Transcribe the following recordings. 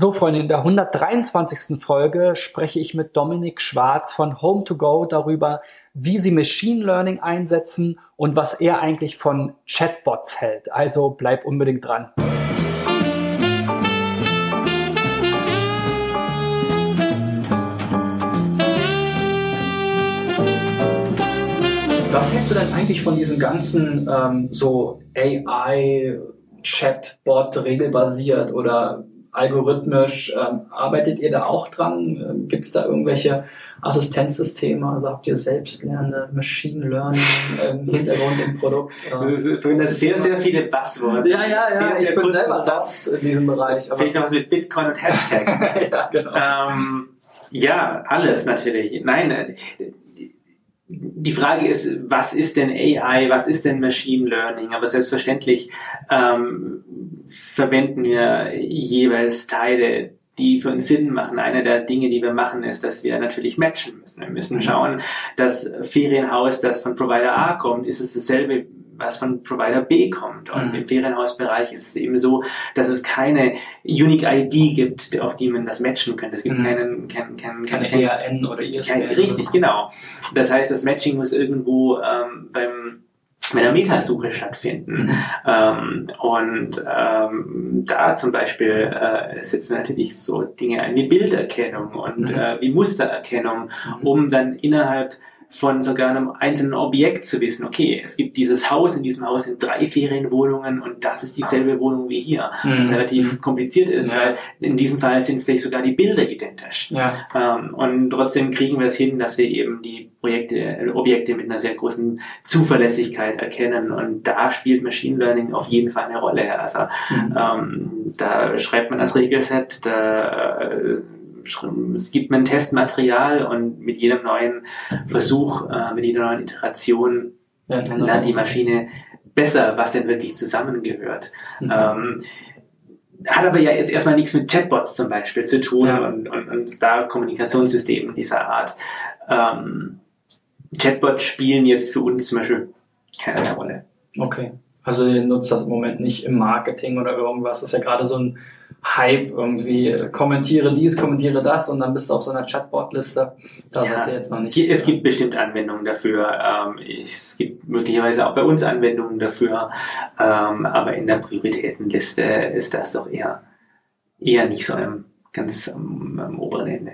So, Freunde, in der 123. Folge spreche ich mit Dominik Schwarz von Home2Go darüber, wie sie Machine Learning einsetzen und was er eigentlich von Chatbots hält. Also bleib unbedingt dran. Was hältst du denn eigentlich von diesem ganzen ähm, so AI Chatbot regelbasiert oder algorithmisch? Ähm, arbeitet ihr da auch dran? Ähm, Gibt es da irgendwelche Assistenzsysteme? Also habt ihr selbstlernende Machine Learning im Hintergrund im Produkt? Das sind sehr, sehr viele Buzzwords. Ja, ja, ja, sehr, sehr ich bin selber lost in diesem Bereich. Vielleicht noch was mit Bitcoin und Hashtag. ja, genau. ähm, ja, alles natürlich. Nein, äh, die Frage ist, was ist denn AI, was ist denn Machine Learning? Aber selbstverständlich ähm, verwenden wir jeweils Teile, die für uns Sinn machen. Eine der Dinge, die wir machen, ist, dass wir natürlich matchen müssen. Wir müssen schauen, das Ferienhaus, das von Provider A kommt, ist es dasselbe was von Provider B kommt. Und Mhm. im Ferienhausbereich ist es eben so, dass es keine Unique ID gibt, auf die man das matchen könnte. Es gibt Mhm. keinen, keinen, keinen, Keine keinen, ERN oder ISBN. richtig, genau. Das heißt, das Matching muss irgendwo ähm, beim bei der Metasuche stattfinden. Mhm. Ähm, und ähm, da zum Beispiel äh, setzen natürlich so Dinge ein wie Bilderkennung und Mhm. äh, wie Mustererkennung, Mhm. um dann innerhalb von sogar einem einzelnen Objekt zu wissen, okay, es gibt dieses Haus, in diesem Haus sind drei Ferienwohnungen und das ist dieselbe Wohnung wie hier. Was Mhm. relativ kompliziert ist, Ja. weil in diesem Fall sind es vielleicht sogar die Bilder identisch. Ja. Ähm, und trotzdem kriegen wir es hin, dass wir eben die Projekte, äh, Objekte mit einer sehr großen Zuverlässigkeit erkennen. Und da spielt Machine Learning auf jeden Fall eine Rolle. Also Mhm. ähm, da schreibt man das Regelset, da äh, es gibt ein Testmaterial und mit jedem neuen Versuch, äh, mit jeder neuen Iteration Ja, lernt die Maschine besser, was denn wirklich zusammengehört. Mhm. Ähm, hat aber ja jetzt erstmal nichts mit Chatbots zum Beispiel zu tun Ja. und, und, und da Kommunikationssystemen dieser Art. Ähm, Chatbots spielen jetzt für uns zum Beispiel keine Rolle. Okay. Also ihr nutzt das im Moment nicht im Marketing oder irgendwas. Das ist ja gerade so ein Hype irgendwie. äh, Kommentiere dies, kommentiere das und dann bist du auf so einer Chatbot-Liste. Da Ja. seid ihr jetzt noch nicht. Es gibt bestimmt Anwendungen dafür. Ähm, es gibt möglicherweise auch bei uns Anwendungen dafür. Ähm, aber in der Prioritätenliste ist das doch eher, eher nicht so am, ganz am, am oberen Ende.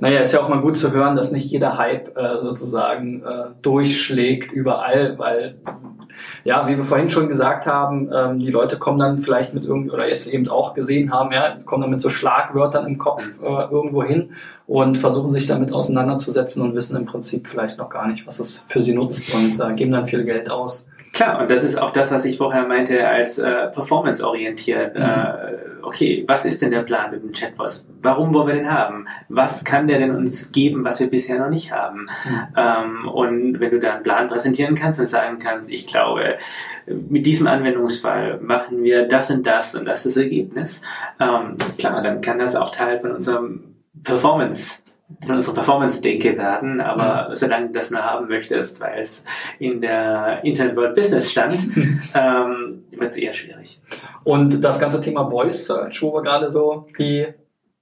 Naja, ist ja auch mal gut zu hören, dass nicht jeder Hype äh, sozusagen äh, durchschlägt überall, weil ja, wie wir vorhin schon gesagt haben, ähm, die Leute kommen dann vielleicht mit irgendwie, oder jetzt eben auch gesehen haben, ja, kommen dann mit so Schlagwörtern im Kopf äh, irgendwo hin und versuchen sich damit auseinanderzusetzen und wissen im Prinzip vielleicht noch gar nicht, was es für sie nutzt und äh, geben dann viel Geld aus. Klar, und das ist auch das, was ich vorher meinte als äh, performance-orientiert. Mhm. Äh, okay, was ist denn der Plan mit dem Chatbot? Warum wollen wir den haben? Was kann der denn uns geben, was wir bisher noch nicht haben? Ähm, und wenn du da einen Plan präsentieren kannst und sagen kannst, ich glaube, mit diesem Anwendungsfall machen wir das und das und das ist das Ergebnis, ähm, klar, dann kann das auch Teil von unserem Performance von unserer Performance-Denke werden, aber solange du das nur haben möchtest, weil es in der Internet World Business stand, ähm, wird es eher schwierig. Und das ganze Thema Voice Search, wo wir gerade so die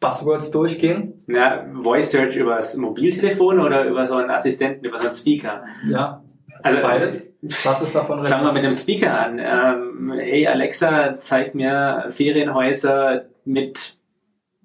Buzzwords durchgehen, Na, Voice Search übers Mobiltelefon oder über so einen Assistenten, über so einen Speaker? ja, Also beides. Was ist davon Fangen wir mit dem Speaker an. Ähm, hey Alexa, zeig mir Ferienhäuser mit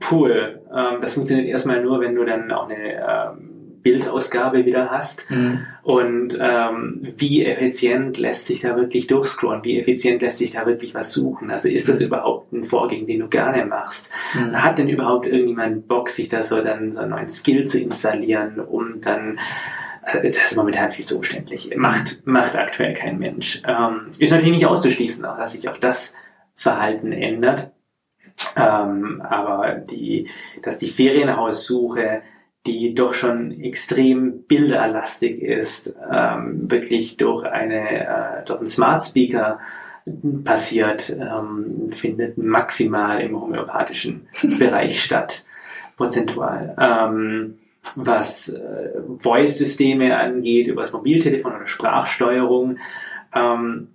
Pool. Ähm, das funktioniert erstmal nur, wenn du dann auch eine ähm, Bildausgabe wieder hast. Mhm. Und ähm, wie effizient lässt sich da wirklich durchscrollen? Wie effizient lässt sich da wirklich was suchen? Also ist das überhaupt ein Vorgang, den du gerne machst? Mhm. Hat denn überhaupt irgendjemand Bock, sich da so dann so einen neuen Skill zu installieren, um dann äh, das ist momentan viel zu umständlich. Macht, macht aktuell kein Mensch. Ähm, ist natürlich nicht auszuschließen, auch, dass sich auch das Verhalten ändert. Ähm, aber die, dass die Ferienhaussuche, die doch schon extrem bilderlastig ist, ähm, wirklich durch eine, äh, durch einen Smart Speaker passiert, ähm, findet maximal im homöopathischen Bereich statt, prozentual. Ähm, was äh, Voice-Systeme angeht, über das Mobiltelefon oder Sprachsteuerung. Ähm,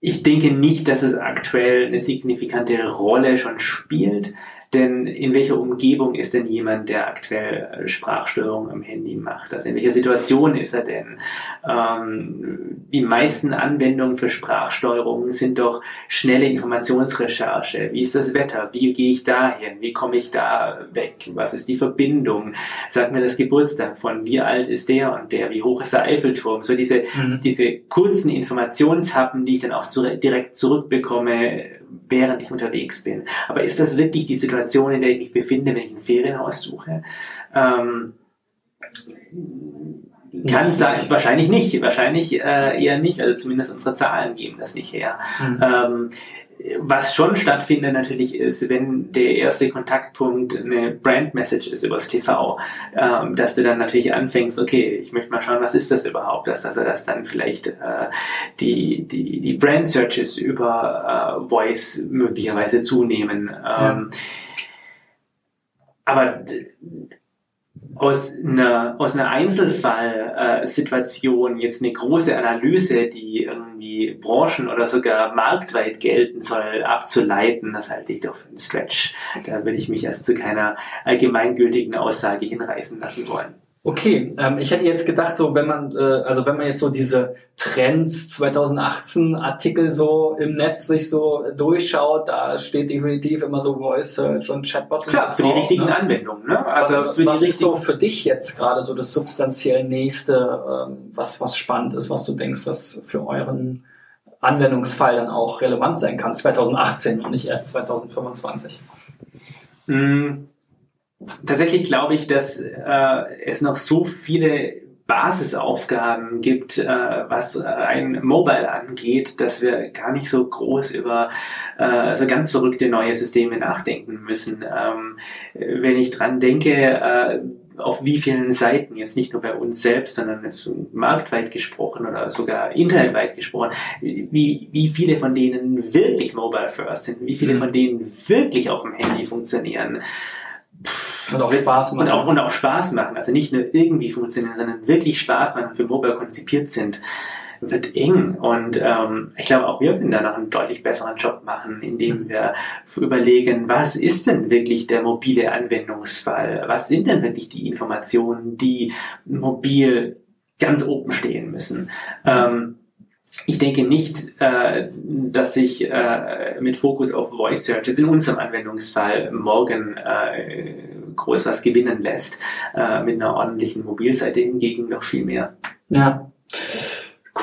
ich denke nicht, dass es aktuell eine signifikante Rolle schon spielt. Denn in welcher Umgebung ist denn jemand, der aktuell äh, Sprachstörungen am Handy macht? Also in welcher Situation ist er denn? Ähm, die meisten Anwendungen für Sprachsteuerung sind doch schnelle Informationsrecherche. Wie ist das Wetter? Wie gehe ich dahin? Wie komme ich da weg? Was ist die Verbindung? Sag mir das Geburtstag von, wie alt ist der und der? Wie hoch ist der Eiffelturm? So diese, mhm. diese kurzen Informationshappen, die ich dann auch zu, direkt zurückbekomme, während ich unterwegs bin. Aber ist das wirklich die Situation, in der ich mich befinde, wenn ich ein Ferienhaus suche? Ähm, kann sein, wahrscheinlich nicht, wahrscheinlich äh, eher nicht, also zumindest unsere Zahlen geben das nicht her. Mhm. Ähm, was schon stattfindet natürlich ist, wenn der erste Kontaktpunkt eine Brand Message ist übers TV, ähm, dass du dann natürlich anfängst, okay, ich möchte mal schauen, was ist das überhaupt, dass also dass dann vielleicht äh, die die die Brand Searches über äh, Voice möglicherweise zunehmen. Ähm, ja. Aber aus einer, aus einer Einzelfallsituation jetzt eine große Analyse, die irgendwie branchen- oder sogar marktweit gelten soll, abzuleiten, das halte ich doch für einen Stretch. Da würde ich mich also zu keiner allgemeingültigen Aussage hinreißen lassen wollen. Okay, ähm, ich hätte jetzt gedacht, so wenn man, äh, also wenn man jetzt so diese Trends 2018 Artikel so im Netz sich so durchschaut, da steht definitiv immer so Voice Search und Chatbots. Klar, für die richtigen ne? Anwendungen. Ne? Also was, für was ist so für dich jetzt gerade so das substanziell nächste, ähm, was was spannend ist, was du denkst, was für euren Anwendungsfall dann auch relevant sein kann 2018 und nicht erst 2025? Mm tatsächlich glaube ich, dass äh, es noch so viele Basisaufgaben gibt, äh, was äh, ein Mobile angeht, dass wir gar nicht so groß über äh, also ganz verrückte neue Systeme nachdenken müssen. Ähm, wenn ich dran denke, äh, auf wie vielen Seiten, jetzt nicht nur bei uns selbst, sondern jetzt marktweit gesprochen oder sogar internetweit gesprochen, wie, wie viele von denen wirklich mobile first sind, wie viele mhm. von denen wirklich auf dem Handy funktionieren. Und auch Spaß machen. Und auch, und auch Spaß machen. Also nicht nur irgendwie funktionieren, sondern wirklich Spaß machen, für Mobile konzipiert sind, wird eng. Und ähm, ich glaube, auch wir können da noch einen deutlich besseren Job machen, indem mhm. wir überlegen, was ist denn wirklich der mobile Anwendungsfall? Was sind denn wirklich die Informationen, die mobil ganz oben stehen müssen? Ähm, ich denke nicht, äh, dass sich äh, mit Fokus auf Voice Search jetzt in unserem Anwendungsfall morgen äh, groß was gewinnen lässt. Äh, mit einer ordentlichen Mobilseite hingegen noch viel mehr. Ja.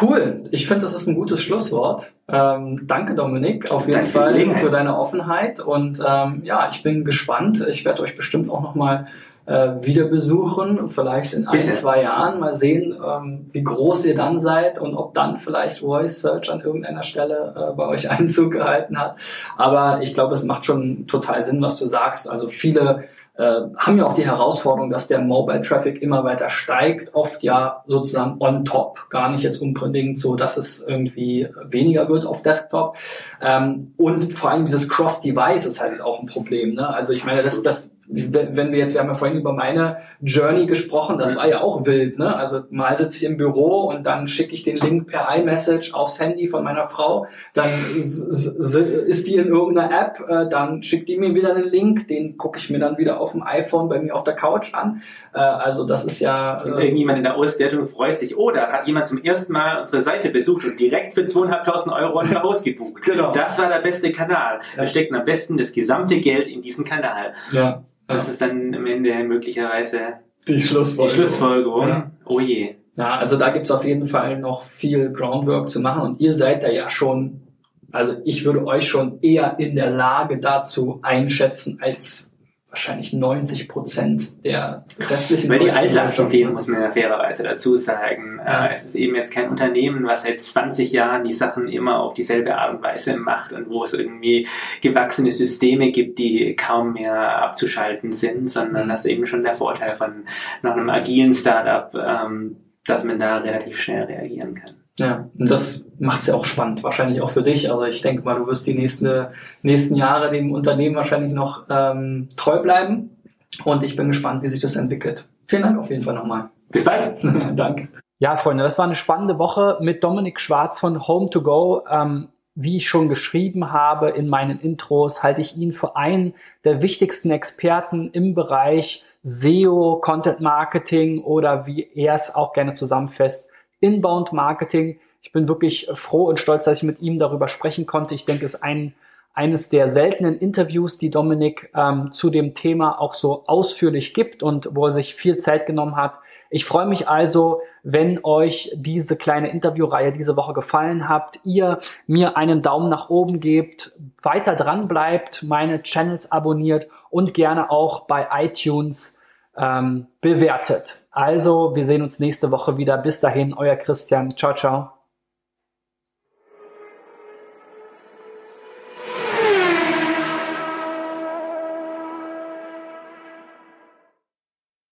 Cool. Ich finde, das ist ein gutes Schlusswort. Ähm, danke, Dominik, auf jeden danke Fall für deine Offenheit. Und ähm, ja, ich bin gespannt. Ich werde euch bestimmt auch nochmal äh, wieder besuchen, vielleicht in ein, zwei Jahren mal sehen, ähm, wie groß ihr dann seid und ob dann vielleicht Voice Search an irgendeiner Stelle äh, bei euch Einzug gehalten hat. Aber ich glaube, es macht schon total Sinn, was du sagst. Also viele äh, haben ja auch die Herausforderung, dass der Mobile Traffic immer weiter steigt, oft ja sozusagen on top, gar nicht jetzt unbedingt so, dass es irgendwie weniger wird auf Desktop. Ähm, und vor allem dieses Cross-Device ist halt auch ein Problem. Ne? Also ich meine, das, das wenn wir jetzt, wir haben ja vorhin über meine Journey gesprochen, das war ja auch wild, ne? Also mal sitze ich im Büro und dann schicke ich den Link per iMessage aufs Handy von meiner Frau, dann ist die in irgendeiner App, äh, dann schickt die mir wieder einen Link, den gucke ich mir dann wieder auf dem iPhone bei mir auf der Couch an. Äh, also das ist ja. Äh, Irgendjemand in der Auswertung freut sich, oder hat jemand zum ersten Mal unsere Seite besucht und direkt für zweieinhalbtausend Euro ein Haus gebucht. Genau. Das war der beste Kanal. Ja. Wir stecken am besten das gesamte Geld in diesen Kanal. Ja. Das ist dann am Ende möglicherweise die Schlussfolgerung. Die Schlussfolgerung. Ja. Oh je. Ja, also da gibt's auf jeden Fall noch viel Groundwork zu machen und ihr seid da ja schon, also ich würde euch schon eher in der Lage dazu einschätzen als wahrscheinlich 90 Prozent der restlichen. Weil die Altlasten fehlen, muss man ja fairerweise dazu sagen. Ja. Äh, es ist eben jetzt kein Unternehmen, was seit 20 Jahren die Sachen immer auf dieselbe Art und Weise macht und wo es irgendwie gewachsene Systeme gibt, die kaum mehr abzuschalten sind, sondern mhm. das ist eben schon der Vorteil von noch einem agilen Startup, ähm, dass man da relativ schnell reagieren kann. Ja, und das macht es ja auch spannend, wahrscheinlich auch für dich. Also ich denke mal, du wirst die nächsten, nächsten Jahre dem Unternehmen wahrscheinlich noch ähm, treu bleiben. Und ich bin gespannt, wie sich das entwickelt. Vielen Dank auf jeden Fall nochmal. Bis bald. Danke. Ja, Freunde, das war eine spannende Woche mit Dominik Schwarz von Home to Go. Ähm, wie ich schon geschrieben habe in meinen Intros, halte ich ihn für einen der wichtigsten Experten im Bereich SEO, Content Marketing oder wie er es auch gerne zusammenfasst, Inbound Marketing. Ich bin wirklich froh und stolz, dass ich mit ihm darüber sprechen konnte. Ich denke, es ist ein, eines der seltenen Interviews, die Dominik ähm, zu dem Thema auch so ausführlich gibt und wo er sich viel Zeit genommen hat. Ich freue mich also, wenn euch diese kleine Interviewreihe diese Woche gefallen habt, ihr mir einen Daumen nach oben gebt, weiter dran bleibt, meine Channels abonniert und gerne auch bei iTunes ähm, bewertet. Also, wir sehen uns nächste Woche wieder. Bis dahin, euer Christian. Ciao, ciao.